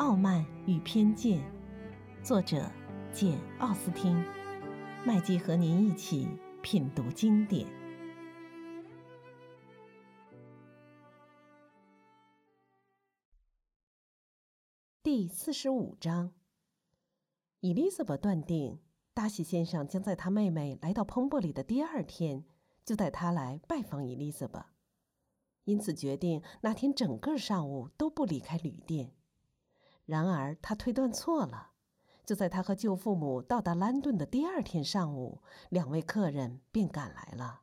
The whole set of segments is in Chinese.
傲慢与偏见》，作者简·奥斯汀。麦基和您一起品读经典。第四十五章，伊丽莎白断定，达西先生将在他妹妹来到彭伯里的第二天，就带她来拜访伊丽莎白。因此决定那天整个上午都不离开旅店。然而他推断错了。就在他和舅父母到达兰顿的第二天上午，两位客人便赶来了。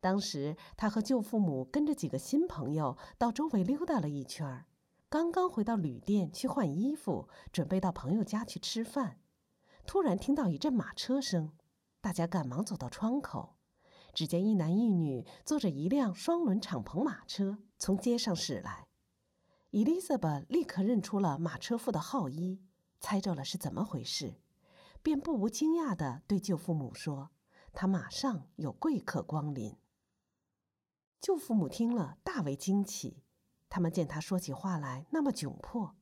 当时他和舅父母跟着几个新朋友到周围溜达了一圈，刚刚回到旅店去换衣服，准备到朋友家去吃饭，突然听到一阵马车声，大家赶忙走到窗口。只见一男一女坐着一辆双轮敞篷马车从街上驶来，伊丽莎白立刻认出了马车夫的号衣，猜着了是怎么回事，便不无惊讶地对舅父母说：“他马上有贵客光临。”舅父母听了大为惊奇，他们见他说起话来那么窘迫，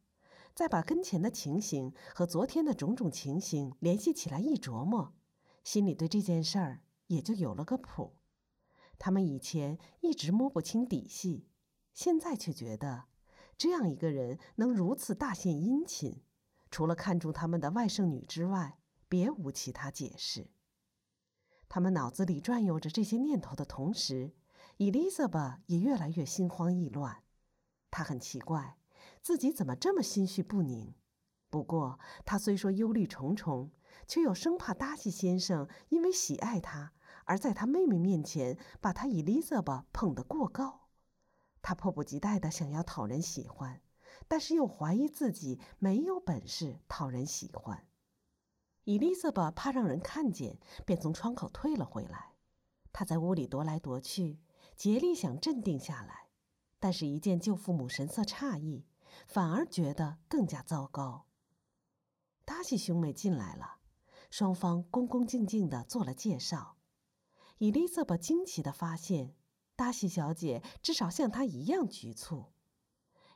再把跟前的情形和昨天的种种情形联系起来一琢磨，心里对这件事儿。也就有了个谱。他们以前一直摸不清底细，现在却觉得这样一个人能如此大献殷勤，除了看中他们的外甥女之外，别无其他解释。他们脑子里转悠着这些念头的同时，伊丽莎白也越来越心慌意乱。她很奇怪，自己怎么这么心绪不宁。不过，她虽说忧虑重重，却又生怕达西先生因为喜爱她。而在他妹妹面前，把他伊丽莎白捧得过高，他迫不及待地想要讨人喜欢，但是又怀疑自己没有本事讨人喜欢。伊丽莎白怕让人看见，便从窗口退了回来。她在屋里踱来踱去，竭力想镇定下来，但是，一见舅父母神色诧异，反而觉得更加糟糕。达西兄妹进来了，双方恭恭敬敬地做了介绍。伊丽莎白惊奇地发现，达西小姐至少像她一样局促。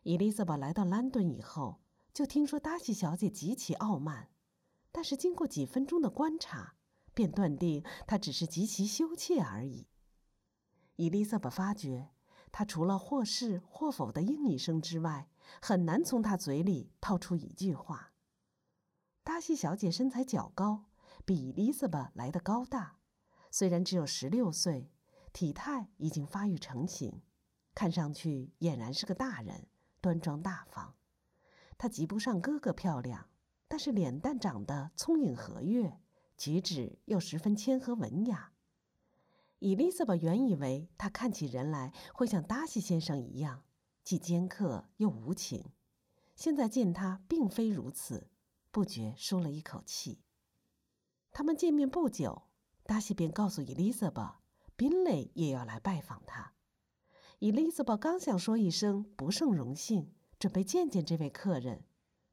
伊丽莎白来到兰顿以后，就听说达西小姐极其傲慢，但是经过几分钟的观察，便断定她只是极其羞怯而已。伊丽莎白发觉，她除了或是或否的应一声之外，很难从她嘴里套出一句话。达西小姐身材较高，比伊丽莎白来的高大。虽然只有十六岁，体态已经发育成型，看上去俨然是个大人，端庄大方。她及不上哥哥漂亮，但是脸蛋长得聪颖和悦，举止又十分谦和文雅。伊丽莎白原以为她看起人来会像达西先生一样，既尖刻又无情，现在见他并非如此，不觉舒了一口气。他们见面不久。达西便告诉伊丽莎白，宾蕾也要来拜访他。伊丽莎白刚想说一声不胜荣幸，准备见见这位客人，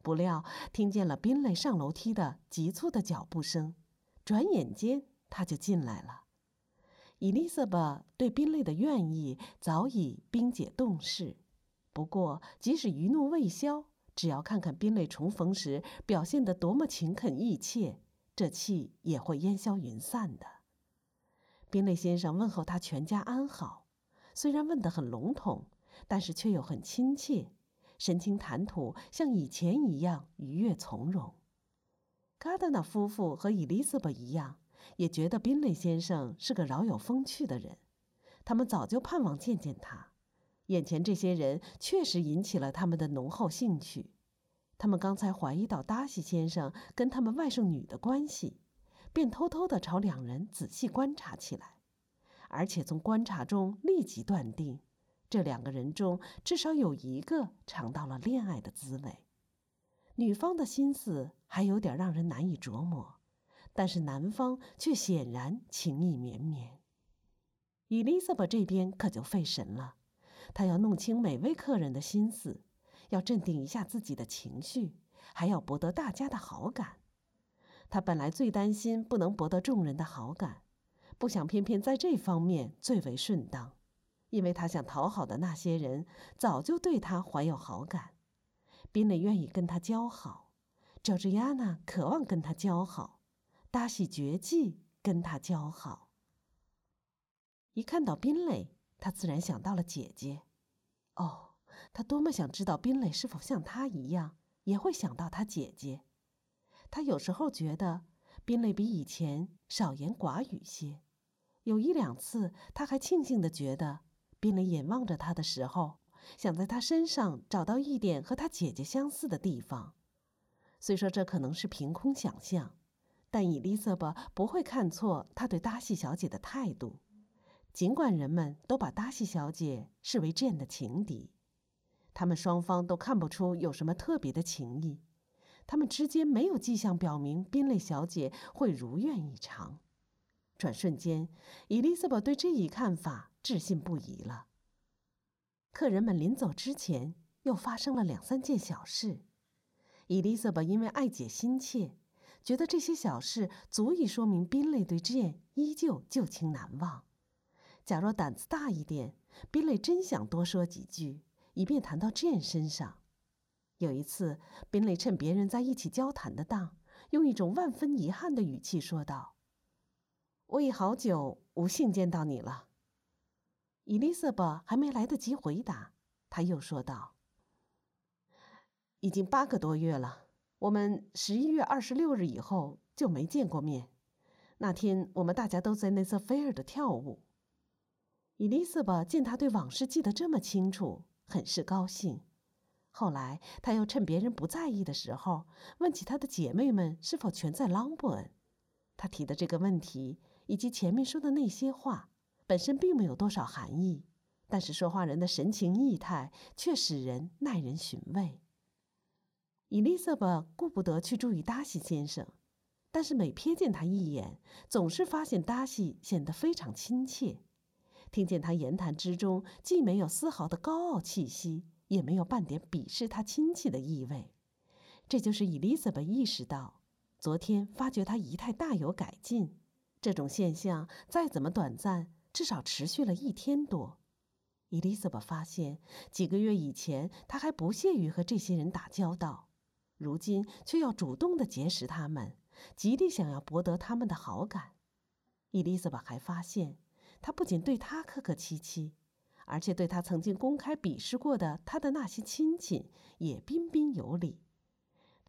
不料听见了宾蕾上楼梯的急促的脚步声，转眼间他就进来了。伊丽莎白对宾蕾的愿意早已冰解冻释，不过即使余怒未消，只要看看宾蕾重逢时表现得多么勤恳意切。这气也会烟消云散的。宾类先生问候他全家安好，虽然问得很笼统，但是却又很亲切，神情谈吐像以前一样愉悦从容。卡德纳夫妇和伊丽莎白一样，也觉得宾类先生是个饶有风趣的人，他们早就盼望见见他。眼前这些人确实引起了他们的浓厚兴趣。他们刚才怀疑到达西先生跟他们外甥女的关系，便偷偷地朝两人仔细观察起来，而且从观察中立即断定，这两个人中至少有一个尝到了恋爱的滋味。女方的心思还有点让人难以琢磨，但是男方却显然情意绵绵。伊丽莎白这边可就费神了，她要弄清每位客人的心思。要镇定一下自己的情绪，还要博得大家的好感。他本来最担心不能博得众人的好感，不想偏偏在这方面最为顺当，因为他想讨好的那些人早就对他怀有好感。宾蕾愿意跟他交好，乔治亚娜渴望跟他交好，达西绝技跟他交好。一看到宾蕾，他自然想到了姐姐。哦，他多么想知道宾蕾是否像他一样，也会想到他姐姐。他有时候觉得宾蕾比以前少言寡语些，有一两次他还庆幸的觉得，宾蕾眼望着他的时候。想在他身上找到一点和他姐姐相似的地方，虽说这可能是凭空想象，但伊丽莎白不会看错他对达西小姐的态度。尽管人们都把达西小姐视为 Jane 的情敌，他们双方都看不出有什么特别的情谊，他们之间没有迹象表明宾蕾小姐会如愿以偿。转瞬间，伊丽莎白对这一看法置信不疑了。客人们临走之前，又发生了两三件小事。伊丽莎白因为爱姐心切，觉得这些小事足以说明宾蕾对 Jane 依旧旧情难忘。假若胆子大一点，宾蕾真想多说几句，以便谈到 Jane 身上。有一次，宾蕾趁别人在一起交谈的当，用一种万分遗憾的语气说道：“我已好久无幸见到你了。”伊丽莎白还没来得及回答，他又说道：“已经八个多月了，我们十一月二十六日以后就没见过面。那天我们大家都在内瑟菲尔的跳舞。”伊丽莎白见他对往事记得这么清楚，很是高兴。后来他又趁别人不在意的时候，问起他的姐妹们是否全在朗伯恩。他提的这个问题，以及前面说的那些话。本身并没有多少含义，但是说话人的神情意态却使人耐人寻味。伊丽莎白顾不得去注意达西先生，但是每瞥见他一眼，总是发现达西显得非常亲切。听见他言谈之中既没有丝毫的高傲气息，也没有半点鄙视他亲戚的意味，这就是伊丽莎白意识到，昨天发觉他仪态大有改进。这种现象再怎么短暂。至少持续了一天多。伊丽莎白发现，几个月以前她还不屑于和这些人打交道，如今却要主动的结识他们，极力想要博得他们的好感。伊丽莎白还发现，他不仅对他客客气气，而且对他曾经公开鄙视过的他的那些亲戚也彬彬有礼。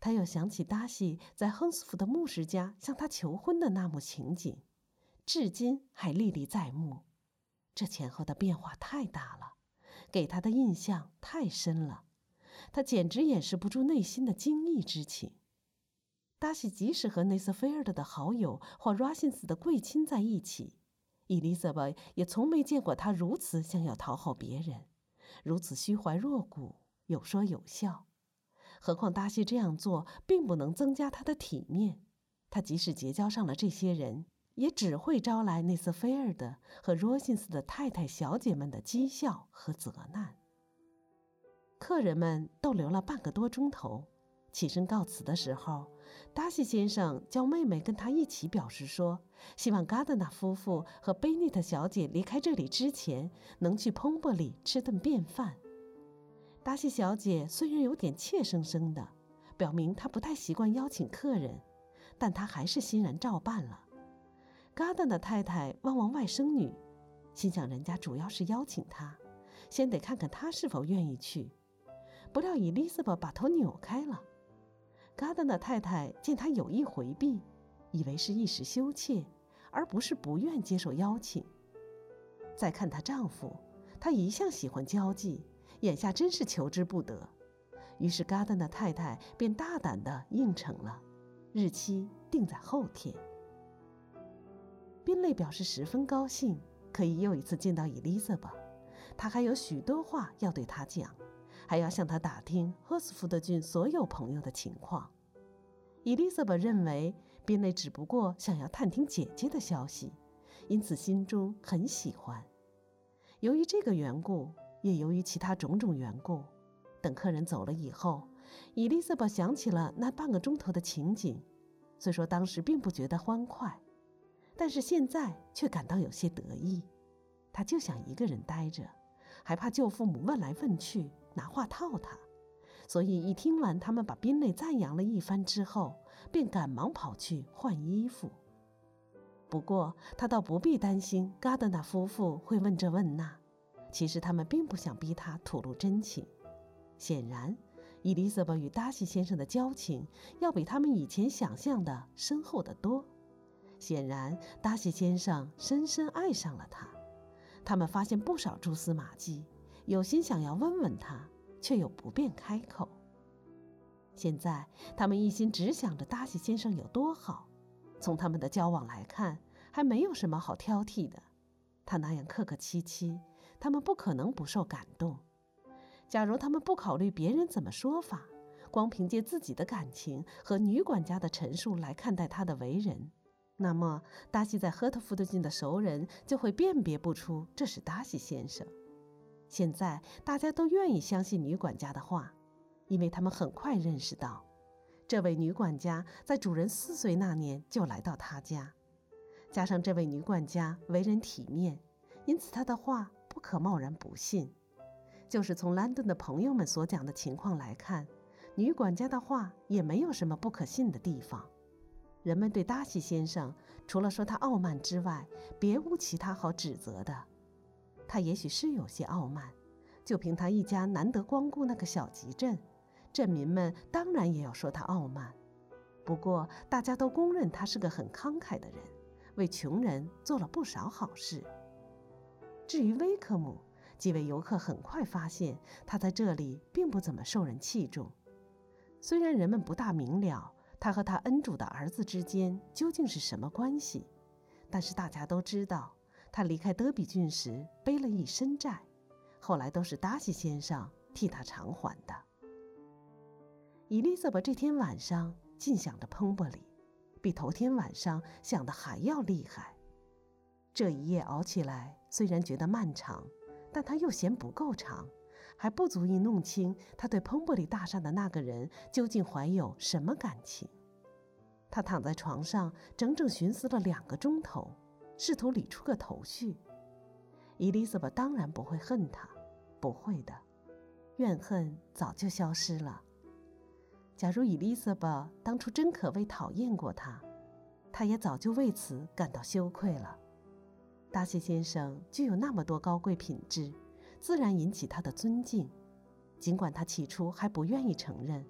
他又想起达西在亨斯福的牧师家向他求婚的那幕情景。至今还历历在目，这前后的变化太大了，给他的印象太深了，他简直掩饰不住内心的惊异之情。达西即使和内瑟菲尔德的好友或 r a s i n s 的贵亲在一起，伊丽莎白也从没见过他如此想要讨好别人，如此虚怀若谷，有说有笑。何况达西这样做并不能增加他的体面，他即使结交上了这些人。也只会招来内斯菲尔德和罗辛斯的太太、小姐们的讥笑和责难。客人们逗留了半个多钟头，起身告辞的时候，达西先生叫妹妹跟他一起表示说，希望嘎德纳夫妇和贝内特小姐离开这里之前，能去彭博里吃顿便饭。达西小姐虽然有点怯生生的，表明她不太习惯邀请客人，但她还是欣然照办了。嘎达的太太望望外甥女，心想人家主要是邀请她，先得看看她是否愿意去。不料伊丽莎白把头扭开了。嘎达的太太见她有意回避，以为是一时羞怯，而不是不愿接受邀请。再看她丈夫，他一向喜欢交际，眼下真是求之不得。于是嘎达的太太便大胆地应承了，日期定在后天。宾利表示十分高兴，可以又一次见到伊丽莎白。他还有许多话要对她讲，还要向他打听赫斯福德郡所有朋友的情况。伊丽莎白认为宾内只不过想要探听姐姐的消息，因此心中很喜欢。由于这个缘故，也由于其他种种缘故，等客人走了以后，伊丽莎白想起了那半个钟头的情景，虽说当时并不觉得欢快。但是现在却感到有些得意，他就想一个人待着，还怕舅父母问来问去拿话套他，所以一听完他们把宾内赞扬了一番之后，便赶忙跑去换衣服。不过他倒不必担心嘎德纳夫妇会问这问那，其实他们并不想逼他吐露真情。显然，伊丽莎白与达西先生的交情要比他们以前想象的深厚得多。显然，达西先生深深爱上了他。他们发现不少蛛丝马迹，有心想要问问他，却又不便开口。现在，他们一心只想着达西先生有多好。从他们的交往来看，还没有什么好挑剔的。他那样客客气气，他们不可能不受感动。假如他们不考虑别人怎么说法，光凭借自己的感情和女管家的陈述来看待他的为人，那么达西在赫特福德郡的熟人就会辨别不出这是达西先生。现在大家都愿意相信女管家的话，因为他们很快认识到。这位女管家在主人四岁那年就来到他家，加上这位女管家为人体面，因此她的话不可贸然不信。就是从兰顿的朋友们所讲的情况来看，女管家的话也没有什么不可信的地方。人们对达西先生除了说他傲慢之外，别无其他好指责的。他也许是有些傲慢，就凭他一家难得光顾那个小集镇。镇民们当然也要说他傲慢，不过大家都公认他是个很慷慨的人，为穷人做了不少好事。至于威克姆，几位游客很快发现他在这里并不怎么受人器重。虽然人们不大明了他和他恩主的儿子之间究竟是什么关系，但是大家都知道他离开德比郡时背了一身债，后来都是达西先生替他偿还的。伊丽莎白这天晚上尽想着彭伯里，比头天晚上想的还要厉害。这一夜熬起来，虽然觉得漫长，但他又嫌不够长，还不足以弄清他对彭伯里大厦的那个人究竟怀有什么感情。他躺在床上，整整寻思了两个钟头，试图理出个头绪。伊丽莎白当然不会恨他，不会的，怨恨早就消失了。假如伊丽莎白当初真可谓讨厌过他，他也早就为此感到羞愧了。达西先生具有那么多高贵品质，自然引起他的尊敬。尽管他起初还不愿意承认，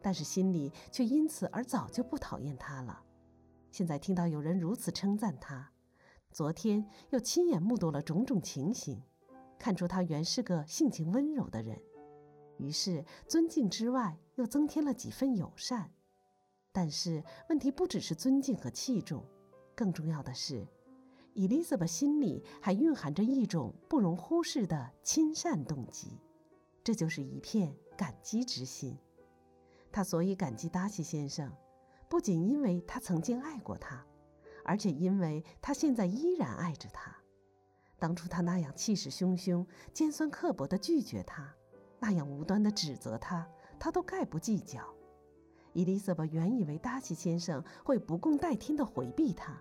但是心里却因此而早就不讨厌他了。现在听到有人如此称赞他，昨天又亲眼目睹了种种情形，看出他原是个性情温柔的人。于是，尊敬之外，又增添了几分友善。但是，问题不只是尊敬和器重，更重要的是，伊丽莎白心里还蕴含着一种不容忽视的亲善动机，这就是一片感激之心。他所以感激达西先生，不仅因为他曾经爱过他，而且因为他现在依然爱着他。当初他那样气势汹汹、尖酸刻薄地拒绝他。那样无端的指责他，他都概不计较。伊丽莎白原以为达西先生会不共戴天的回避他，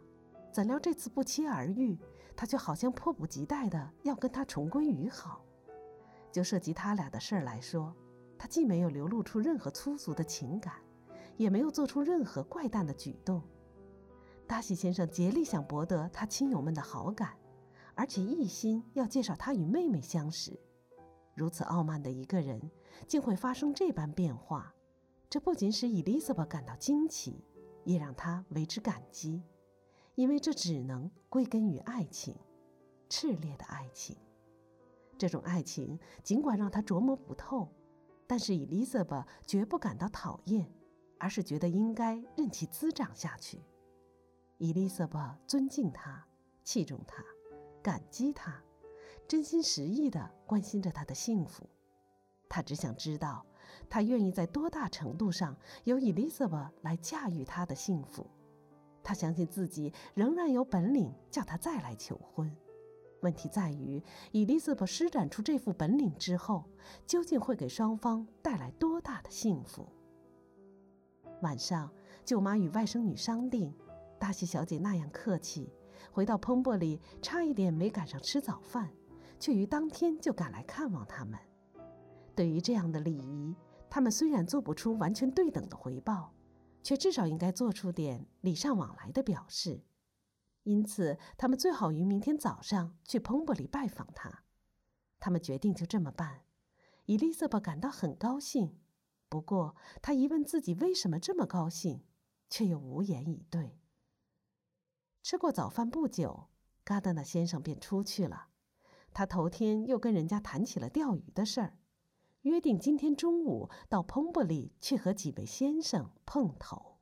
怎料这次不期而遇，他却好像迫不及待的要跟他重归于好。就涉及他俩的事儿来说，他既没有流露出任何粗俗的情感，也没有做出任何怪诞的举动。达西先生竭力想博得他亲友们的好感，而且一心要介绍他与妹妹相识。如此傲慢的一个人，竟会发生这般变化，这不仅使伊丽莎白感到惊奇，也让她为之感激，因为这只能归根于爱情，炽烈的爱情。这种爱情尽管让她琢磨不透，但是伊丽莎白绝不感到讨厌，而是觉得应该任其滋长下去。伊丽莎白尊敬他，器重他，感激他。真心实意地关心着他的幸福，他只想知道，他愿意在多大程度上由伊丽莎白来驾驭他的幸福。他相信自己仍然有本领叫他再来求婚。问题在于，伊丽莎白施展出这副本领之后，究竟会给双方带来多大的幸福？晚上，舅妈与外甥女商定，达西小姐那样客气，回到彭博里差一点没赶上吃早饭。却于当天就赶来看望他们。对于这样的礼仪，他们虽然做不出完全对等的回报，却至少应该做出点礼尚往来的表示。因此，他们最好于明天早上去彭博里拜访他。他们决定就这么办。伊丽莎白感到很高兴，不过她一问自己为什么这么高兴，却又无言以对。吃过早饭不久，嘎达纳先生便出去了。他头天又跟人家谈起了钓鱼的事儿，约定今天中午到彭布里去和几位先生碰头。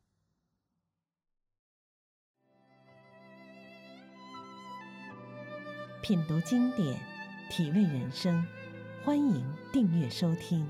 品读经典，体味人生，欢迎订阅收听。